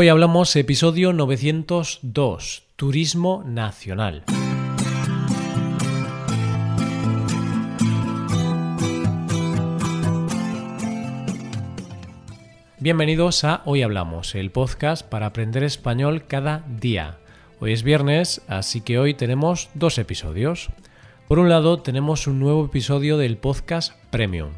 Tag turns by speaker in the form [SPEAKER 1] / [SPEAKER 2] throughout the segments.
[SPEAKER 1] Hoy hablamos episodio 902, Turismo Nacional. Bienvenidos a Hoy Hablamos, el podcast para aprender español cada día. Hoy es viernes, así que hoy tenemos dos episodios. Por un lado, tenemos un nuevo episodio del podcast Premium.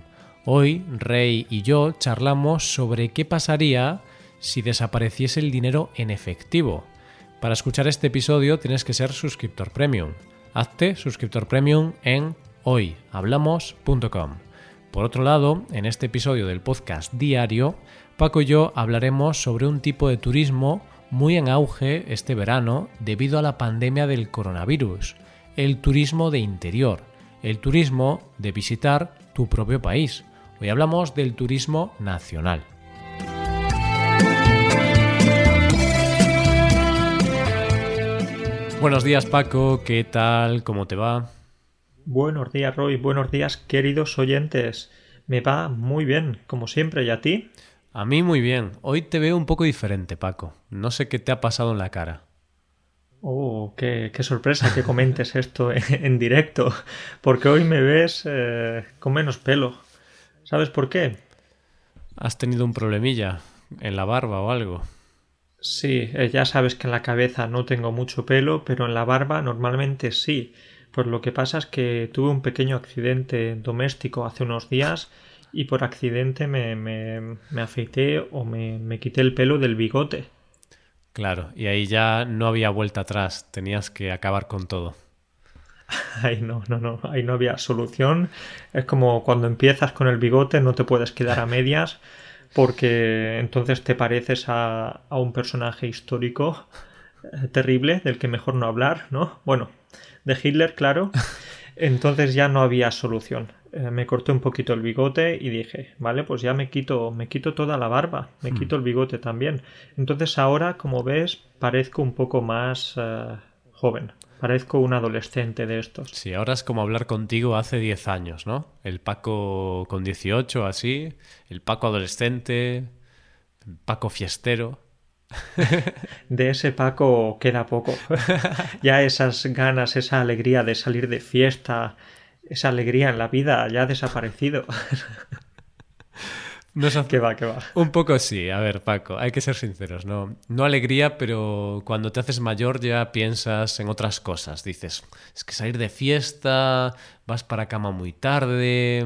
[SPEAKER 1] Hoy, Rey y yo charlamos sobre qué pasaría si desapareciese el dinero en efectivo. Para escuchar este episodio tienes que ser suscriptor premium. Hazte suscriptor premium en hoyhablamos.com. Por otro lado, en este episodio del podcast diario, Paco y yo hablaremos sobre un tipo de turismo muy en auge este verano debido a la pandemia del coronavirus el turismo de interior, el turismo de visitar tu propio país. Hoy hablamos del turismo nacional. Buenos días Paco, ¿qué tal? ¿Cómo te va?
[SPEAKER 2] Buenos días Roy, buenos días queridos oyentes. Me va muy bien, como siempre, ¿y a ti?
[SPEAKER 1] A mí muy bien. Hoy te veo un poco diferente, Paco. No sé qué te ha pasado en la cara.
[SPEAKER 2] Oh, qué, sorpresa que comentes esto en, directo, porque hoy me ves eh, con menos pelo. ¿Sabes por qué?
[SPEAKER 1] ¿Has tenido un problemilla en la barba o algo?
[SPEAKER 2] Sí, eh, ya sabes que en la cabeza no tengo mucho pelo, pero en la barba normalmente sí. Pues lo que pasa es que tuve un pequeño accidente doméstico hace unos días y por accidente me, me, me afeité o me, me quité el pelo del bigote.
[SPEAKER 1] Claro, y ahí ya no había vuelta atrás, tenías que acabar con todo.
[SPEAKER 2] Ahí no, no, no, ahí no había solución. Es como cuando empiezas con el bigote, no te puedes quedar a medias, porque entonces te pareces a, a un personaje histórico eh, terrible del que mejor no hablar, ¿no? Bueno, de Hitler, claro. Entonces ya no había solución. Eh, me corté un poquito el bigote y dije, vale, pues ya me quito, me quito toda la barba, me hmm. quito el bigote también. Entonces ahora, como ves, parezco un poco más eh, joven. Parezco un adolescente de estos.
[SPEAKER 1] Sí, ahora es como hablar contigo hace 10 años, ¿no? El Paco con 18, así, el Paco adolescente, el Paco fiestero.
[SPEAKER 2] De ese Paco queda poco. ya esas ganas, esa alegría de salir de fiesta, esa alegría en la vida ya ha desaparecido.
[SPEAKER 1] No que va, que va. Un poco sí, a ver, Paco, hay que ser sinceros, ¿no? No alegría, pero cuando te haces mayor ya piensas en otras cosas. Dices, es que salir de fiesta, vas para cama muy tarde,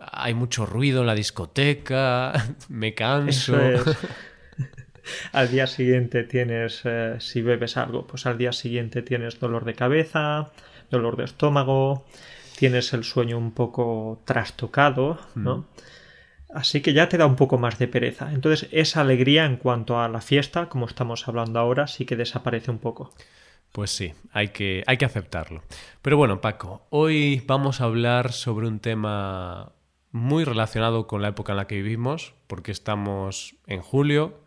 [SPEAKER 1] hay mucho ruido en la discoteca, me canso.
[SPEAKER 2] al día siguiente tienes, eh, si bebes algo, pues al día siguiente tienes dolor de cabeza, dolor de estómago, tienes el sueño un poco trastocado, ¿no? Mm. Así que ya te da un poco más de pereza. Entonces esa alegría en cuanto a la fiesta, como estamos hablando ahora, sí que desaparece un poco.
[SPEAKER 1] Pues sí, hay que, hay que aceptarlo. Pero bueno, Paco, hoy vamos a hablar sobre un tema muy relacionado con la época en la que vivimos, porque estamos en julio,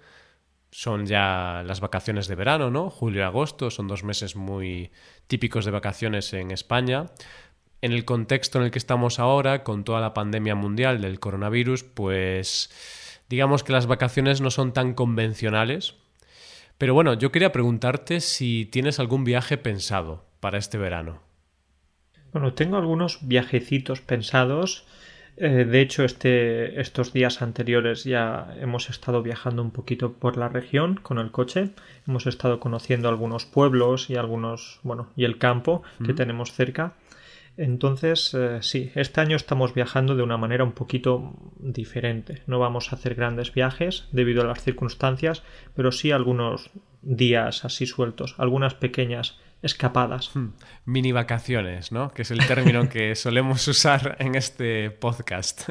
[SPEAKER 1] son ya las vacaciones de verano, ¿no? Julio y agosto son dos meses muy típicos de vacaciones en España. En el contexto en el que estamos ahora, con toda la pandemia mundial del coronavirus, pues digamos que las vacaciones no son tan convencionales. Pero bueno, yo quería preguntarte si tienes algún viaje pensado para este verano.
[SPEAKER 2] Bueno, tengo algunos viajecitos pensados eh, de hecho, este, estos días anteriores ya hemos estado viajando un poquito por la región con el coche. Hemos estado conociendo algunos pueblos y algunos, bueno, y el campo que tenemos cerca. Entonces, eh, sí, este año estamos viajando de una manera un poquito diferente. No vamos a hacer grandes viajes debido a las circunstancias, pero sí algunos días así sueltos, algunas pequeñas escapadas. Hmm.
[SPEAKER 1] Mini vacaciones, ¿no? Que es el término que solemos usar en este podcast.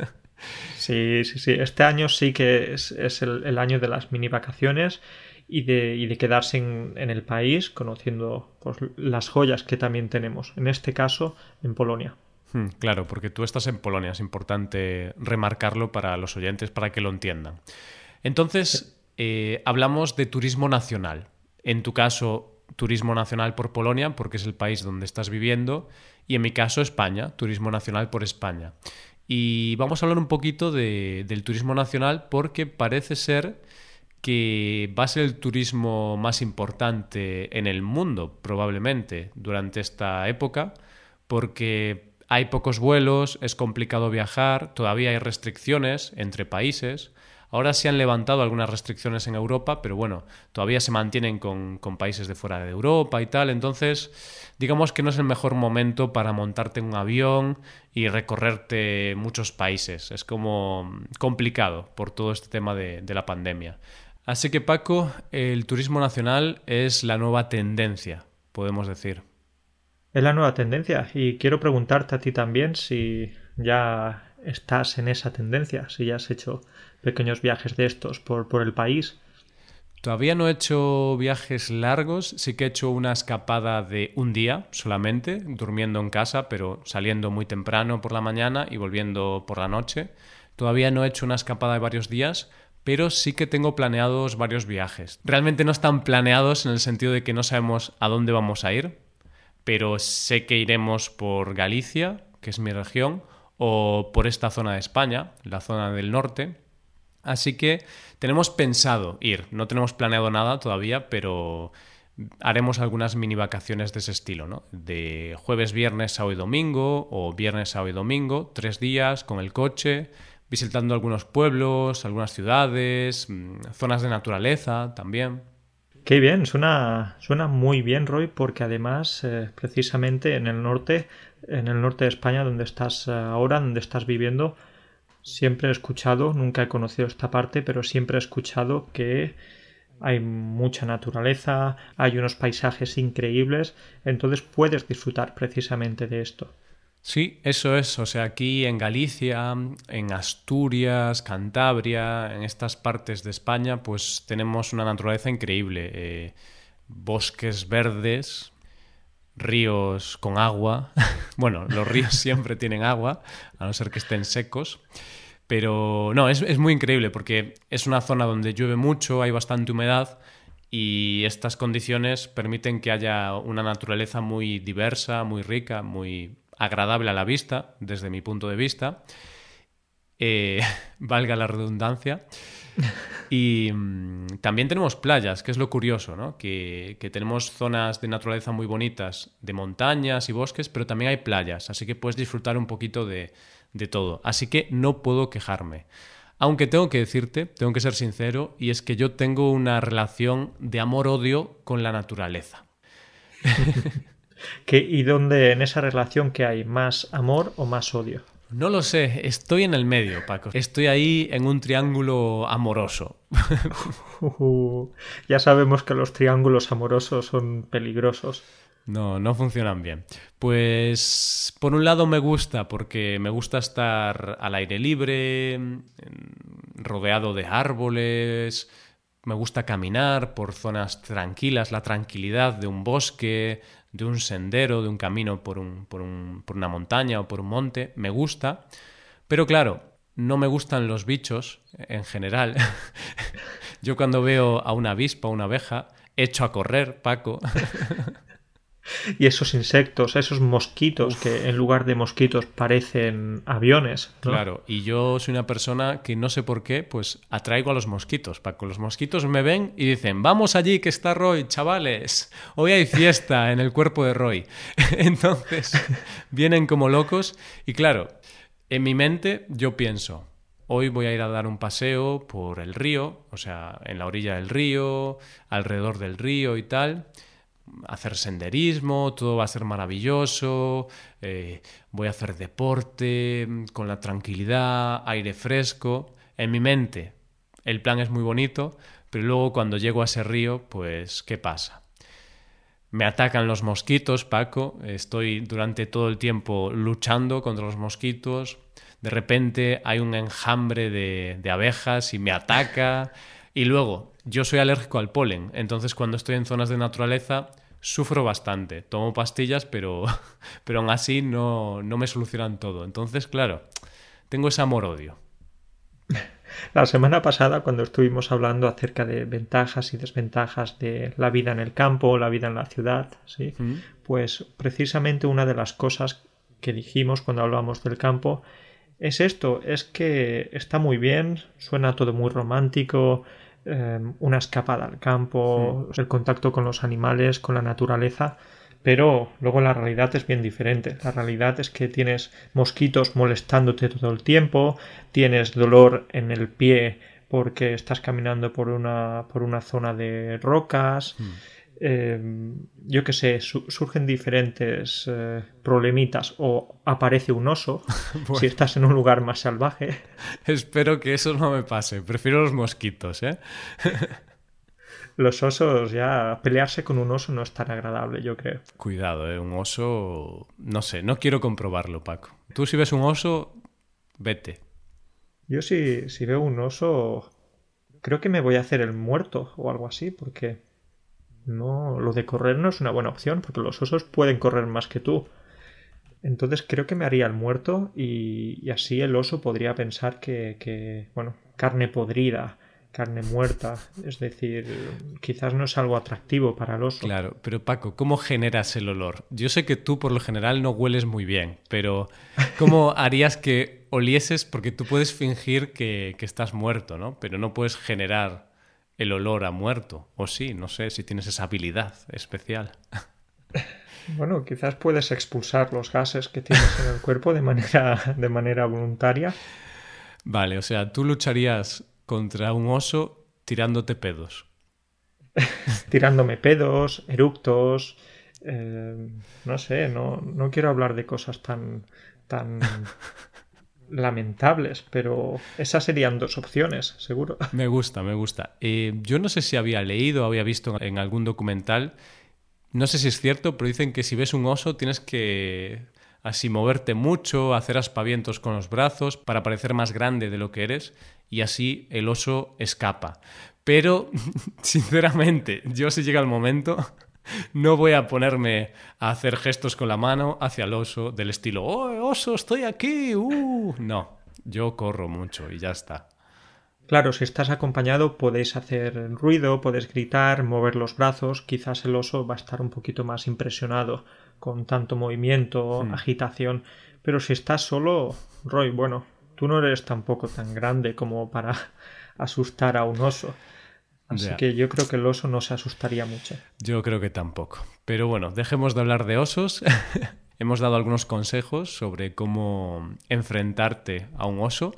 [SPEAKER 2] Sí, sí, sí. Este año sí que es, el, año de las mini vacaciones y de, de quedarse en, el país conociendo pues, las joyas que también tenemos. En este caso, en Polonia.
[SPEAKER 1] Hmm, claro, porque tú estás en Polonia. Es importante remarcarlo para los oyentes para que lo entiendan. Entonces, eh, hablamos de turismo nacional. En tu caso, turismo nacional por Polonia, porque es el país donde estás viviendo, y en mi caso España, turismo nacional por España. Y vamos a hablar un poquito del turismo nacional porque parece ser que va a ser el turismo más importante en el mundo, probablemente, durante esta época, porque hay pocos vuelos, es complicado viajar, todavía hay restricciones entre países. Ahora se han levantado algunas restricciones en Europa, pero bueno, todavía se mantienen con, países de fuera de Europa y tal. Entonces, digamos que no es el mejor momento para montarte en un avión y recorrerte muchos países. Es como complicado por todo este tema de, de la pandemia. Así que Paco, el turismo nacional es la nueva tendencia, podemos decir.
[SPEAKER 2] Es la nueva tendencia y quiero preguntarte a ti también si ya estás en esa tendencia, si ya has hecho pequeños viajes de estos por, por el país.
[SPEAKER 1] Todavía no he hecho viajes largos, sí que he hecho una escapada de un día solamente, durmiendo en casa, pero saliendo muy temprano por la mañana y volviendo por la noche. Todavía no he hecho una escapada de varios días, pero sí que tengo planeados varios viajes. Realmente no están planeados en el sentido de que no sabemos a dónde vamos a ir, pero sé que iremos por Galicia, que es mi región, o por esta zona de España, la zona del norte. Así que tenemos pensado ir, no tenemos planeado nada todavía, pero haremos algunas mini vacaciones de ese estilo, ¿no? De jueves, viernes, sábado y domingo, o viernes, sábado y domingo, tres días con el coche, visitando algunos pueblos, algunas ciudades, mm, zonas de naturaleza también.
[SPEAKER 2] Qué bien, suena, suena muy bien, Roy, porque además, eh, precisamente en el norte, en el norte de España, donde estás eh, ahora, donde estás viviendo, siempre he escuchado, nunca he conocido esta parte, pero siempre he escuchado que hay mucha naturaleza, hay unos paisajes increíbles, entonces puedes disfrutar precisamente de esto.
[SPEAKER 1] Sí, eso es. O sea, aquí en Galicia, en Asturias, Cantabria, en estas partes de España, pues tenemos una naturaleza increíble. Eh, bosques verdes, ríos con agua. bueno, los ríos siempre tienen agua, a no ser que estén secos. Pero no, es, es muy increíble porque es una zona donde llueve mucho, hay bastante humedad y estas condiciones permiten que haya una naturaleza muy diversa, muy rica, muy agradable a la vista, desde mi punto de vista, eh, valga la redundancia. Y mm, también tenemos playas, que es lo curioso, ¿no? Que, tenemos zonas de naturaleza muy bonitas, de montañas y bosques, pero también hay playas, así que puedes disfrutar un poquito de, de todo. Así que no puedo quejarme. Aunque tengo que decirte, tengo que ser sincero, y es que yo tengo una relación de amor-odio con la naturaleza.
[SPEAKER 2] ¿Y dónde en esa relación que hay? ¿Más amor o más odio?
[SPEAKER 1] No lo sé, estoy en el medio, Paco. Estoy ahí en un triángulo amoroso.
[SPEAKER 2] ya sabemos que los triángulos amorosos son peligrosos.
[SPEAKER 1] No, no funcionan bien. Pues por un lado me gusta porque me gusta estar al aire libre, rodeado de árboles, me gusta caminar por zonas tranquilas, la tranquilidad de un bosque, de un sendero, de un camino por, un, por, un, por una montaña o por un monte, me gusta, pero claro, no me gustan los bichos en general. Yo cuando veo a una avispa una abeja, echo a correr, Paco.
[SPEAKER 2] y esos insectos, esos mosquitos que en lugar de mosquitos parecen aviones.
[SPEAKER 1] Claro, y yo soy una persona que no sé por qué, pues atraigo a los mosquitos. Paco, los mosquitos me ven y dicen, vamos allí que está Roy, chavales, hoy hay fiesta en el cuerpo de Roy. Entonces, vienen como locos y claro, en mi mente yo pienso, hoy voy a ir a dar un paseo por el río, o sea, en la orilla del río, alrededor del río y tal hacer senderismo, todo va a ser maravilloso, eh, voy a hacer deporte mm, con la tranquilidad, aire fresco. En mi mente el plan es muy bonito, pero luego cuando llego a ese río, pues ¿qué pasa? Me atacan los mosquitos, Paco, estoy durante todo el tiempo luchando contra los mosquitos, de repente hay un enjambre de, de abejas y me ataca, y luego yo soy alérgico al polen, entonces cuando estoy en zonas de naturaleza sufro bastante. Tomo pastillas, pero, pero aún así no, no me solucionan todo. Entonces, claro, tengo ese amor-odio.
[SPEAKER 2] La semana pasada, cuando estuvimos hablando acerca de ventajas y desventajas de la vida en el campo la vida en la ciudad, ¿sí? pues precisamente una de las cosas que dijimos cuando hablamos del campo es esto, es que está muy bien, suena todo muy romántico, eh, una escapada al campo, el contacto con los animales, con la naturaleza, pero luego la realidad es bien diferente. La realidad es que tienes mosquitos molestándote todo el tiempo, tienes dolor en el pie porque estás caminando por una, por una zona de rocas. Hmm. Eh, yo que sé, surgen diferentes eh, problemitas o aparece un oso si estás en un lugar más salvaje.
[SPEAKER 1] Espero que eso no me pase. Prefiero los mosquitos, ¿eh?
[SPEAKER 2] los osos ya pelearse con un oso no es tan agradable, yo creo.
[SPEAKER 1] Cuidado, ¿eh? Un oso... No sé, no quiero comprobarlo, Paco. Tú si ves un oso, vete.
[SPEAKER 2] Yo si, si veo un oso, creo que me voy a hacer el muerto o algo así, porque no, lo de correr no es una buena opción, porque los osos pueden correr más que tú. Entonces creo que me haría el muerto y, así el oso podría pensar que, que, bueno, carne podrida, carne muerta, es decir, quizás no es algo atractivo para el oso.
[SPEAKER 1] Claro, pero Paco, ¿cómo generas el olor? Yo sé que tú por lo general no hueles muy bien, pero ¿cómo harías que olieses? Porque tú puedes fingir que, que estás muerto, ¿no? Pero no puedes generar el olor a muerto. O sí, no sé si tienes esa habilidad especial.
[SPEAKER 2] Bueno, quizás puedes expulsar los gases que tienes en el cuerpo de manera, de manera voluntaria.
[SPEAKER 1] Vale, o sea, tú lucharías contra un oso tirándote pedos.
[SPEAKER 2] Tirándome pedos, eructos. Eh, no sé, no, no quiero hablar de cosas tan, tan lamentables, pero esas serían dos opciones, seguro.
[SPEAKER 1] Me gusta, me gusta. Eh, yo no sé si había leído había visto en algún documental, no sé si es cierto, pero dicen que si ves un oso tienes que así moverte mucho, hacer aspavientos con los brazos para parecer más grande de lo que eres y así el oso escapa. Pero, sinceramente, yo si llega el momento, no voy a ponerme a hacer gestos con la mano hacia el oso del estilo, ¡Oh, oso, estoy aquí! ¡Uh! No, yo corro mucho y ya está.
[SPEAKER 2] Claro, si estás acompañado podéis hacer ruido, podéis gritar, mover los brazos, quizás el oso va a estar un poquito más impresionado con tanto movimiento, hmm. agitación, pero si estás solo, Roy, bueno, tú no eres tampoco tan grande como para asustar a un oso. Así que yo creo que el oso no se asustaría mucho.
[SPEAKER 1] Yo creo que tampoco. Pero bueno, dejemos de hablar de osos. Hemos dado algunos consejos sobre cómo enfrentarte a un oso.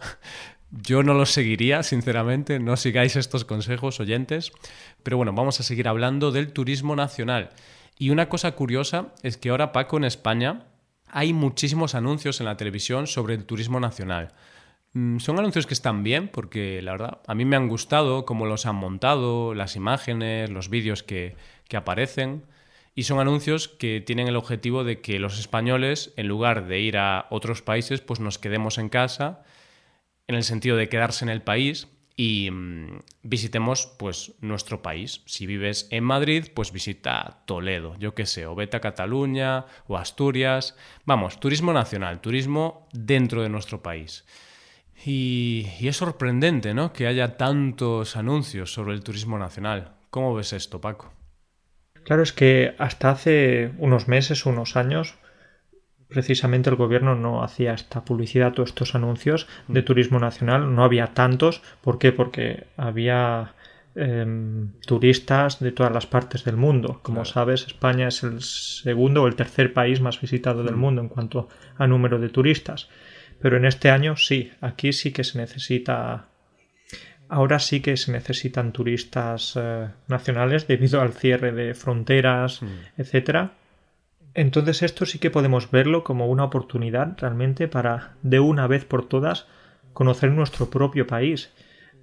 [SPEAKER 1] Yo no los seguiría, sinceramente, no sigáis estos consejos, oyentes. Pero bueno, vamos a seguir hablando del turismo nacional. Y una cosa curiosa es que ahora, Paco, en España hay muchísimos anuncios en la televisión sobre el turismo nacional. Mm, son anuncios que están bien porque la verdad a mí me han gustado cómo los han montado, las imágenes, los vídeos que, que aparecen. Y son anuncios que tienen el objetivo de que los españoles, en lugar de ir a otros países, pues nos quedemos en casa, en el sentido de quedarse en el país y mm, visitemos pues nuestro país. Si vives en Madrid, pues visita Toledo, yo qué sé, o vete a Cataluña o Asturias. Vamos, turismo nacional, turismo dentro de nuestro país. Y, es sorprendente, ¿no? Que haya tantos anuncios sobre el turismo nacional. ¿Cómo ves esto, Paco?
[SPEAKER 2] Claro, es que hasta hace unos meses, unos años, precisamente el gobierno no hacía esta publicidad o estos anuncios de mm. turismo nacional. No había tantos. ¿Por qué? Porque había em, turistas de todas las partes del mundo. Como sabes, España es el segundo o el tercer país más visitado del mm. mundo en cuanto a número de turistas. Pero en este año sí, aquí sí que se necesita. Ahora sí que se necesitan turistas eh, nacionales debido al cierre de fronteras, mm. etcétera. Entonces esto sí que podemos verlo como una oportunidad realmente para de una vez por todas conocer nuestro propio país.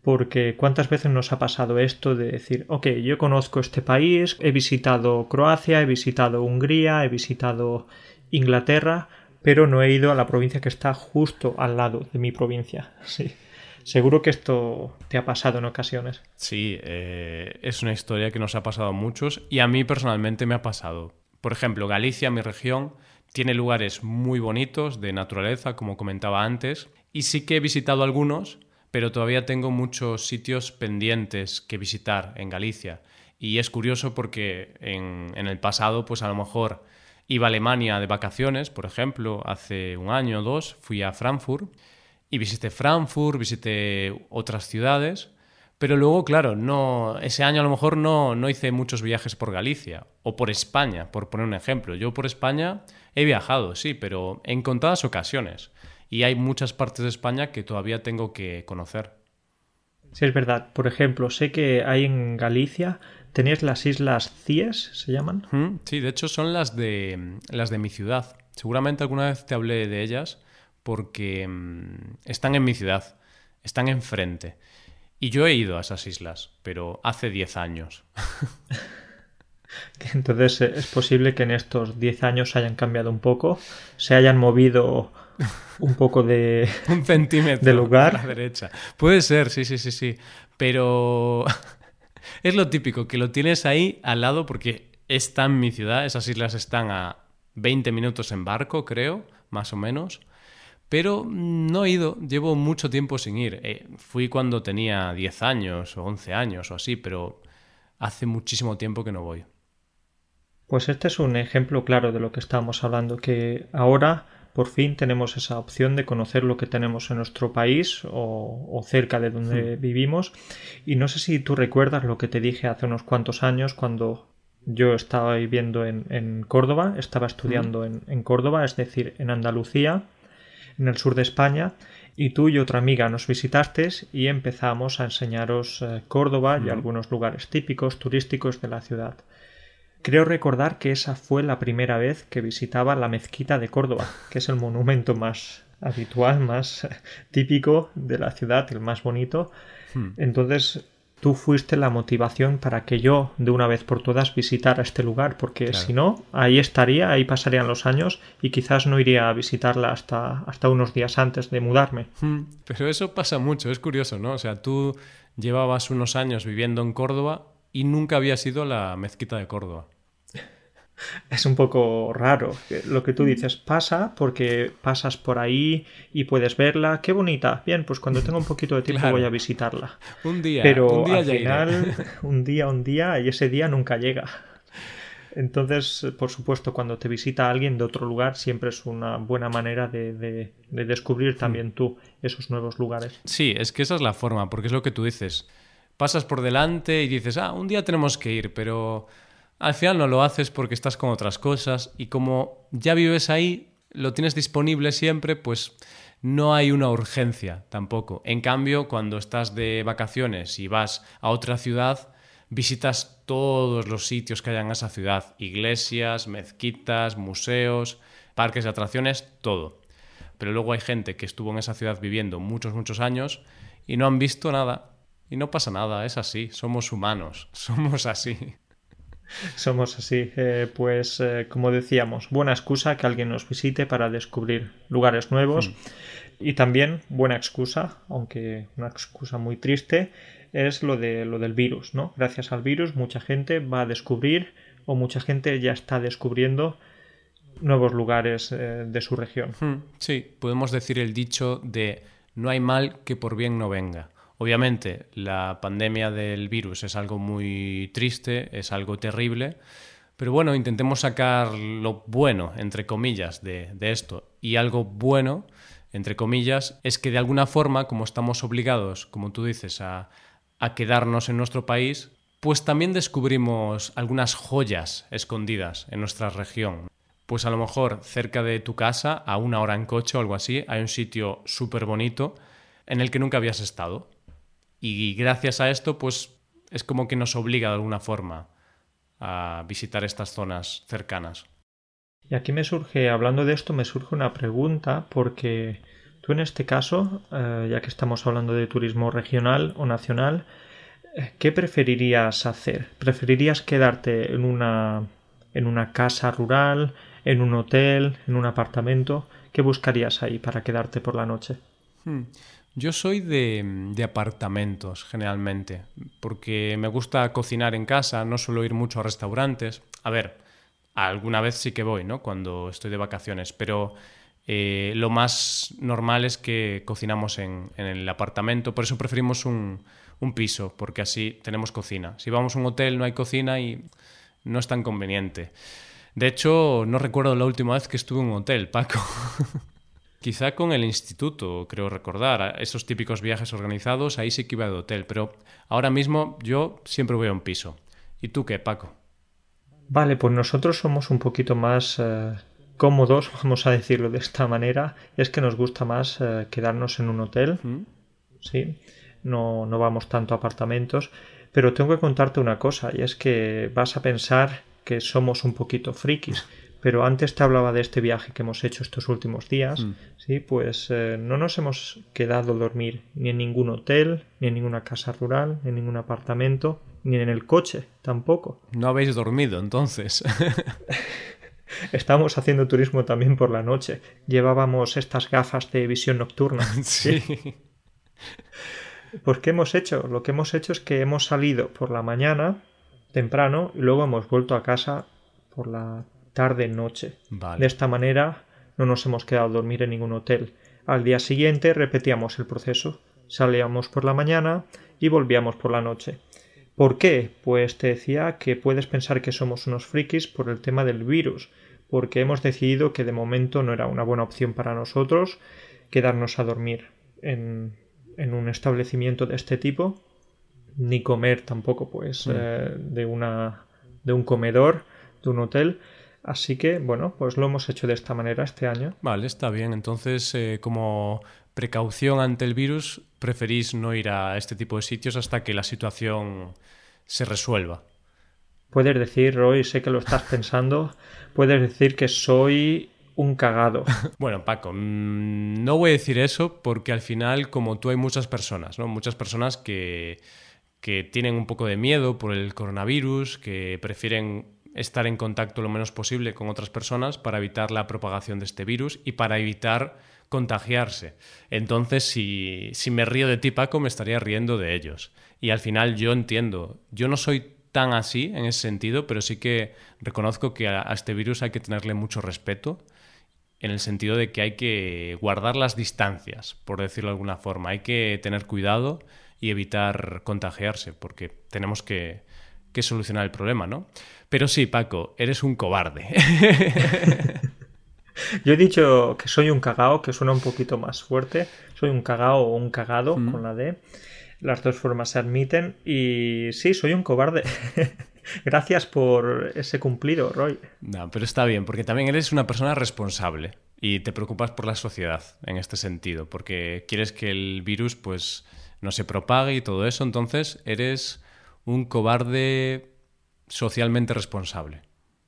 [SPEAKER 2] Porque cuántas veces nos ha pasado esto de decir, ok, yo conozco este país, he visitado Croacia, he visitado Hungría, he visitado Inglaterra, pero no he ido a la provincia que está justo al lado de mi provincia. Sí. Seguro que esto te ha pasado en ocasiones.
[SPEAKER 1] Sí, eh, es una historia que nos ha pasado a muchos y a mí personalmente me ha pasado. Por ejemplo, Galicia, mi región, tiene lugares muy bonitos de naturaleza, como comentaba antes, y sí que he visitado algunos, pero todavía tengo muchos sitios pendientes que visitar en Galicia. Y es curioso porque en, en el pasado, pues a lo mejor Iba a Alemania de vacaciones, por ejemplo, hace un año o dos, fui a Frankfurt y visité Frankfurt, visité otras ciudades, Pero luego, claro, no, ese año a lo mejor no, no hice muchos viajes por Galicia o por España, por poner un ejemplo. Yo por España he viajado, sí, pero en contadas ocasiones. Y hay muchas partes de España que todavía tengo que conocer.
[SPEAKER 2] Sí, es verdad. Por ejemplo, sé que hay en Galicia, tenéis las islas Cies, ¿se llaman?
[SPEAKER 1] Sí, de hecho son las de, las de mi ciudad. Seguramente alguna vez te hablé de ellas porque mm, están en mi ciudad, están enfrente. Y yo he ido a esas islas, pero hace 10 años.
[SPEAKER 2] Entonces eh, es posible que en estos 10 años hayan cambiado un poco, se hayan movido un poco de
[SPEAKER 1] un centímetro
[SPEAKER 2] de lugar
[SPEAKER 1] a la derecha. Puede ser, sí, sí, sí, sí, pero es lo típico que lo tienes ahí al lado porque está en mi ciudad, esas islas están a 20 minutos en barco, creo, más o menos. Pero no he ido, llevo mucho tiempo sin ir. Eh, fui cuando tenía 10 años o 11 años o así, pero hace muchísimo tiempo que no voy.
[SPEAKER 2] Pues este es un ejemplo claro de lo que estábamos hablando, que ahora por fin tenemos esa opción de conocer lo que tenemos en nuestro país o, cerca de donde hmm. vivimos. Y no sé si tú recuerdas lo que te dije hace unos cuantos años cuando yo estaba viviendo en, Córdoba, estaba estudiando hmm. en Córdoba, es decir, en Andalucía en el sur de España y tú y otra amiga nos visitasteis y empezamos a enseñaros eh, Córdoba y algunos lugares típicos turísticos de la ciudad. Creo recordar que esa fue la primera vez que visitaba la mezquita de Córdoba, que es el monumento más habitual, más típico de la ciudad, el más bonito. Hmm. Entonces tú fuiste la motivación para que yo de una vez por todas visitara este lugar, porque si no, ahí estaría, ahí pasarían los años y quizás no iría a visitarla hasta, hasta unos días antes de mudarme.
[SPEAKER 1] Hmm, pero eso pasa mucho, es curioso, ¿no? O sea, tú llevabas unos años viviendo en Córdoba y nunca habías ido a la mezquita de Córdoba
[SPEAKER 2] es un poco raro. Lo que tú dices pasa porque pasas por ahí y puedes verla. Qué bonita. Bien, pues cuando tenga un poquito de tiempo voy a visitarla.
[SPEAKER 1] Un día.
[SPEAKER 2] Pero
[SPEAKER 1] un día
[SPEAKER 2] al final, un día, un día y ese día nunca llega. Entonces, por supuesto, cuando te visita alguien de otro lugar, siempre es una buena manera de, de descubrir mm. también tú esos nuevos lugares.
[SPEAKER 1] Sí, es que esa es la forma, porque es lo que tú dices. Pasas por delante y dices, ah, un día tenemos que ir, pero al final no lo haces porque estás con otras cosas y como ya vives ahí, lo tienes disponible siempre, pues no hay una urgencia tampoco. En cambio, cuando estás de vacaciones y vas a otra ciudad, visitas todos los sitios que hay en esa ciudad, iglesias, mezquitas, museos, parques de atracciones, todo. Pero luego hay gente que estuvo en esa ciudad viviendo muchos, muchos años y no han visto nada. Y no pasa nada, es así, somos humanos, somos así.
[SPEAKER 2] Somos así. Eh, pues, eh, como decíamos, buena excusa que alguien nos visite para descubrir lugares nuevos. Hmm. Y también buena excusa, aunque una excusa muy triste, es lo, de, lo del virus, ¿no? Gracias al virus mucha gente va a descubrir o mucha gente ya está descubriendo nuevos lugares eh, de su región.
[SPEAKER 1] Hmm. Sí, podemos decir el dicho de no hay mal que por bien no venga. Obviamente, la pandemia del virus es algo muy triste, es algo terrible, pero bueno, intentemos sacar lo bueno, entre comillas, de, esto. Y algo bueno, entre comillas, es que de alguna forma, como estamos obligados, como tú dices, a, a quedarnos en nuestro país, pues también descubrimos algunas joyas escondidas en nuestra región. Pues a lo mejor cerca de tu casa, a una hora en coche o algo así, hay un sitio súper bonito en el que nunca habías estado. Y gracias a esto, pues es como que nos obliga de alguna forma a visitar estas zonas cercanas.
[SPEAKER 2] Y aquí me surge, hablando de esto, me surge una pregunta porque tú en este caso, eh, ya que estamos hablando de turismo regional o nacional, eh, ¿qué preferirías hacer? ¿Preferirías quedarte en una, en una casa rural, en un hotel, en un apartamento? ¿Qué buscarías ahí para quedarte por la noche?
[SPEAKER 1] Hmm. Yo soy de, apartamentos generalmente, porque me gusta cocinar en casa, no suelo ir mucho a restaurantes. A ver, alguna vez sí que voy, ¿no? Cuando estoy de vacaciones, pero eh, lo más normal es que cocinamos en, el apartamento, por eso preferimos un, un, piso, porque así tenemos cocina. Si vamos a un hotel no hay cocina y no es tan conveniente. De hecho, no recuerdo la última vez que estuve en un hotel, Paco. Quizá con el instituto, creo recordar, esos típicos viajes organizados, ahí sí que iba de hotel, pero ahora mismo yo siempre voy a un piso. ¿Y tú qué, Paco?
[SPEAKER 2] Vale, pues nosotros somos un poquito más eh, cómodos, vamos a decirlo de esta manera, es que nos gusta más eh, quedarnos en un hotel, ¿Mm? ¿sí? No, no vamos tanto a apartamentos, pero tengo que contarte una cosa, y es que vas a pensar que somos un poquito frikis, pero antes te hablaba de este viaje que hemos hecho estos últimos días, mm. sí, pues eh, no nos hemos quedado a dormir ni en ningún hotel, ni en ninguna casa rural, ni en ningún apartamento, ni en el coche tampoco.
[SPEAKER 1] No habéis dormido entonces.
[SPEAKER 2] Estamos haciendo turismo también por la noche. Llevábamos estas gafas de visión nocturna.
[SPEAKER 1] Sí.
[SPEAKER 2] Pues ¿qué hemos hecho? Lo que hemos hecho es que hemos salido por la mañana temprano y luego hemos vuelto a casa por la tarde-noche. De esta manera no nos hemos quedado a dormir en ningún hotel. Al día siguiente repetíamos el proceso. Salíamos por la mañana y volvíamos por la noche. ¿Por qué? Pues te decía que puedes pensar que somos unos frikis por el tema del virus, porque hemos decidido que de momento no era una buena opción para nosotros quedarnos a dormir en, en un establecimiento de este tipo, ni comer tampoco, pues, mm. eh, de una de un comedor, de un hotel, Así que, bueno, pues lo hemos hecho de esta manera este año.
[SPEAKER 1] Vale, está bien. Entonces, eh, como precaución ante el virus, preferís no ir a este tipo de sitios hasta que la situación se resuelva.
[SPEAKER 2] Puedes decir, Roy, sé que lo estás pensando, puedes decir que soy un cagado.
[SPEAKER 1] Bueno, Paco, mm, no voy a decir eso porque al final, como tú, hay muchas personas, ¿no? Muchas personas que, que tienen un poco de miedo por el coronavirus, que prefieren estar en contacto lo menos posible con otras personas para evitar la propagación de este virus y para evitar contagiarse. Entonces, si, si me río de ti, Paco, me estaría riendo de ellos. Y al final yo entiendo, yo no soy tan así en ese sentido, pero sí que reconozco que a, este virus hay que tenerle mucho respeto en el sentido de que hay que guardar las distancias, por decirlo de alguna forma. Hay que tener cuidado y evitar contagiarse, porque tenemos que, que solucionar el problema, ¿no? Pero sí, Paco, eres un cobarde.
[SPEAKER 2] Yo he dicho que soy un cagao, que suena un poquito más fuerte. Soy un cagao o un cagado mm. con la D. Las dos formas se admiten. Y sí, soy un cobarde. Gracias por ese cumplido, Roy.
[SPEAKER 1] No, pero está bien, porque también eres una persona responsable y te preocupas por la sociedad en este sentido, porque quieres que el virus pues no se propague y todo eso, entonces eres un cobarde socialmente responsable.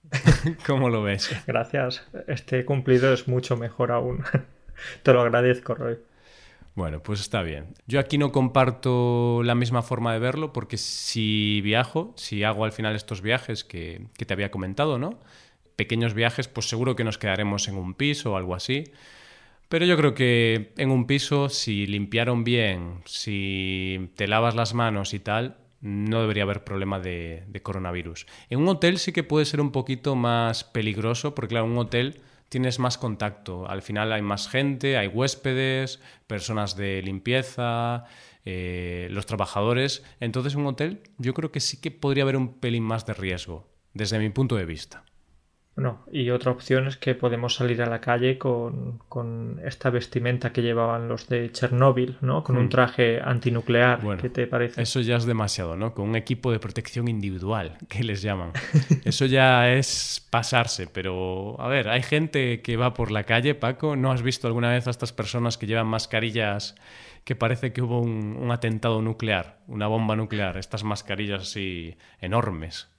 [SPEAKER 1] ¿Cómo lo ves?
[SPEAKER 2] Gracias. Este cumplido es mucho mejor aún. Te lo agradezco, Roy.
[SPEAKER 1] Bueno, pues está bien. Yo aquí no comparto la misma forma de verlo porque si viajo, si hago al final estos viajes que, que te había comentado, ¿no? Pequeños viajes, pues seguro que nos quedaremos en un piso o algo así. Pero yo creo que en un piso, si limpiaron bien, si te lavas las manos y tal, no debería haber problema de, coronavirus. En un hotel sí que puede ser un poquito más peligroso, porque claro, en un hotel tienes más contacto. Al final hay más gente, hay huéspedes, personas de limpieza, eh, los trabajadores. Entonces, en un hotel yo creo que sí que podría haber un pelín más de riesgo, desde mi punto de vista.
[SPEAKER 2] No, y otra opción es que podemos salir a la calle con, esta vestimenta que llevaban los de Chernóbil, ¿no? Con un hmm. traje antinuclear. ¿Qué te parece?
[SPEAKER 1] Eso ya es demasiado, ¿no? Con un equipo de protección individual, que les llaman. Eso ya es pasarse, pero a ver, hay gente que va por la calle, Paco. ¿No has visto alguna vez a estas personas que llevan mascarillas que parece que hubo un, un atentado nuclear, una bomba nuclear? Estas mascarillas así enormes.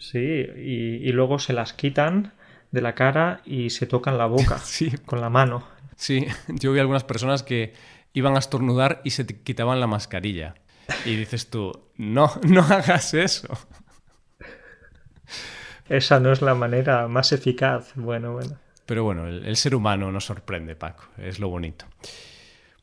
[SPEAKER 2] Sí, y, luego se las quitan de la cara y se tocan la boca sí. con la mano.
[SPEAKER 1] Sí, yo vi algunas personas que iban a estornudar y se quitaban la mascarilla. Y dices tú, no, no hagas eso.
[SPEAKER 2] Esa no es la manera más eficaz. Bueno, bueno.
[SPEAKER 1] Pero bueno, el ser humano nos sorprende, Paco. Es lo bonito.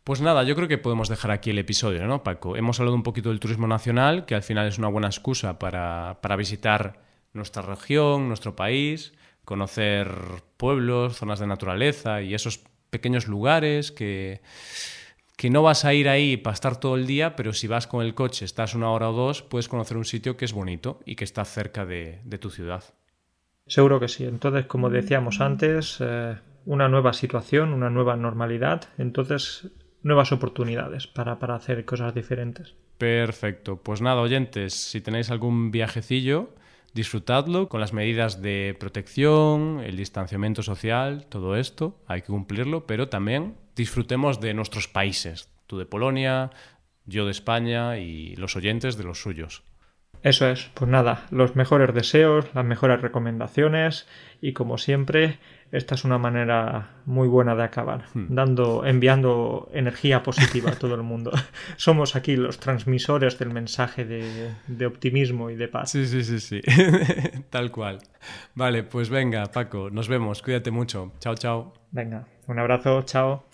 [SPEAKER 1] Pues nada, yo creo que podemos dejar aquí el episodio, ¿no, Paco? Hemos hablado un poquito del turismo nacional, que al final es una buena excusa para, para visitar nuestra región, nuestro país, conocer pueblos, zonas de naturaleza y esos pequeños lugares que, que no vas a ir ahí para estar todo el día, pero si vas con el coche, estás una hora o dos, puedes conocer un sitio que es bonito y que está cerca de, tu ciudad.
[SPEAKER 2] Seguro que sí. Entonces, como decíamos antes, eh, una nueva situación, una nueva normalidad, entonces nuevas oportunidades para, para hacer cosas diferentes.
[SPEAKER 1] Perfecto. Pues nada, oyentes, si tenéis algún viajecillo, disfrutadlo con las medidas de protección, el distanciamiento social, todo esto, hay que cumplirlo, pero también disfrutemos de nuestros países, tú de Polonia, yo de España y los oyentes de los suyos.
[SPEAKER 2] Eso es, pues nada, los mejores deseos, las mejores recomendaciones y como siempre, esta es una manera muy buena de acabar, hmm. dando, enviando energía positiva a todo el mundo. Somos aquí los transmisores del mensaje de, de optimismo y de paz.
[SPEAKER 1] Sí, sí, sí, sí, tal cual. Vale, pues venga, Paco, nos vemos, cuídate mucho. Chao, chao.
[SPEAKER 2] Venga, un abrazo, chao.